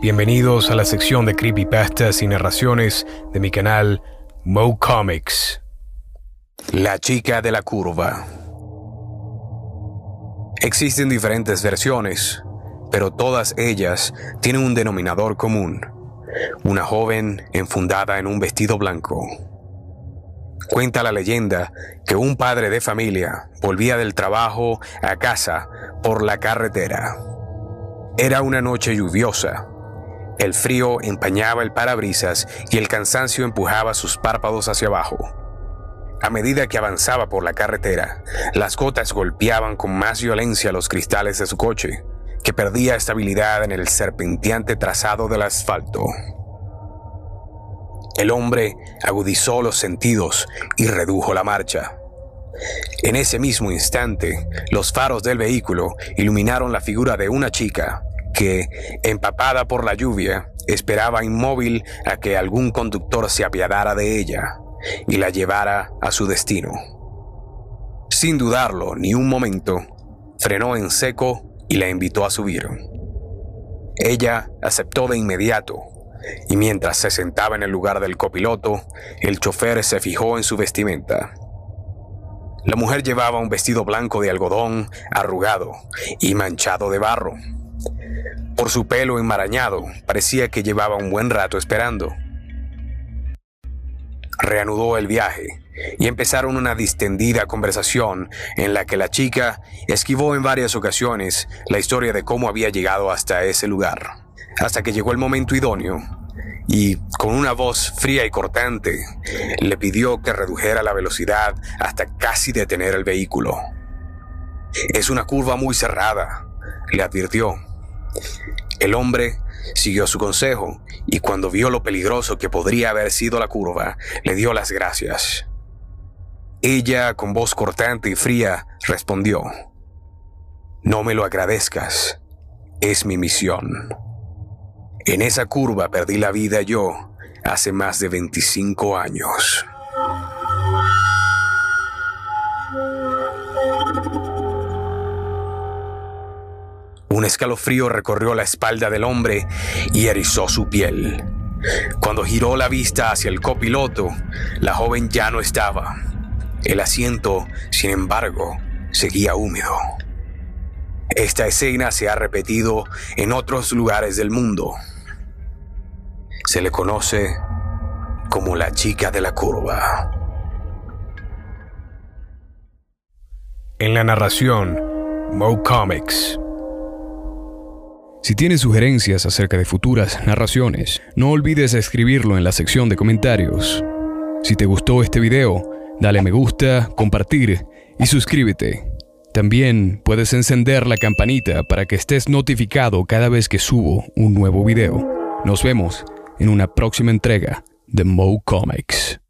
Bienvenidos a la sección de creepypastas y narraciones de mi canal Mo Comics. La chica de la curva. Existen diferentes versiones, pero todas ellas tienen un denominador común. Una joven enfundada en un vestido blanco. Cuenta la leyenda que un padre de familia volvía del trabajo a casa por la carretera. Era una noche lluviosa. El frío empañaba el parabrisas y el cansancio empujaba sus párpados hacia abajo. A medida que avanzaba por la carretera, las gotas golpeaban con más violencia los cristales de su coche, que perdía estabilidad en el serpenteante trazado del asfalto. El hombre agudizó los sentidos y redujo la marcha. En ese mismo instante, los faros del vehículo iluminaron la figura de una chica que, empapada por la lluvia, esperaba inmóvil a que algún conductor se apiadara de ella y la llevara a su destino. Sin dudarlo ni un momento, frenó en seco y la invitó a subir. Ella aceptó de inmediato y mientras se sentaba en el lugar del copiloto, el chofer se fijó en su vestimenta. La mujer llevaba un vestido blanco de algodón, arrugado y manchado de barro. Por su pelo enmarañado, parecía que llevaba un buen rato esperando. Reanudó el viaje y empezaron una distendida conversación en la que la chica esquivó en varias ocasiones la historia de cómo había llegado hasta ese lugar hasta que llegó el momento idóneo y con una voz fría y cortante le pidió que redujera la velocidad hasta casi detener el vehículo. Es una curva muy cerrada, le advirtió. El hombre siguió su consejo y cuando vio lo peligroso que podría haber sido la curva, le dio las gracias. Ella, con voz cortante y fría, respondió, No me lo agradezcas, es mi misión. En esa curva perdí la vida yo hace más de 25 años. Un escalofrío recorrió la espalda del hombre y erizó su piel. Cuando giró la vista hacia el copiloto, la joven ya no estaba. El asiento, sin embargo, seguía húmedo. Esta escena se ha repetido en otros lugares del mundo. Se le conoce como la chica de la curva. En la narración, Mo Comics. Si tienes sugerencias acerca de futuras narraciones, no olvides escribirlo en la sección de comentarios. Si te gustó este video, dale me gusta, compartir y suscríbete. También puedes encender la campanita para que estés notificado cada vez que subo un nuevo video. Nos vemos en una próxima entrega de Mo Comics.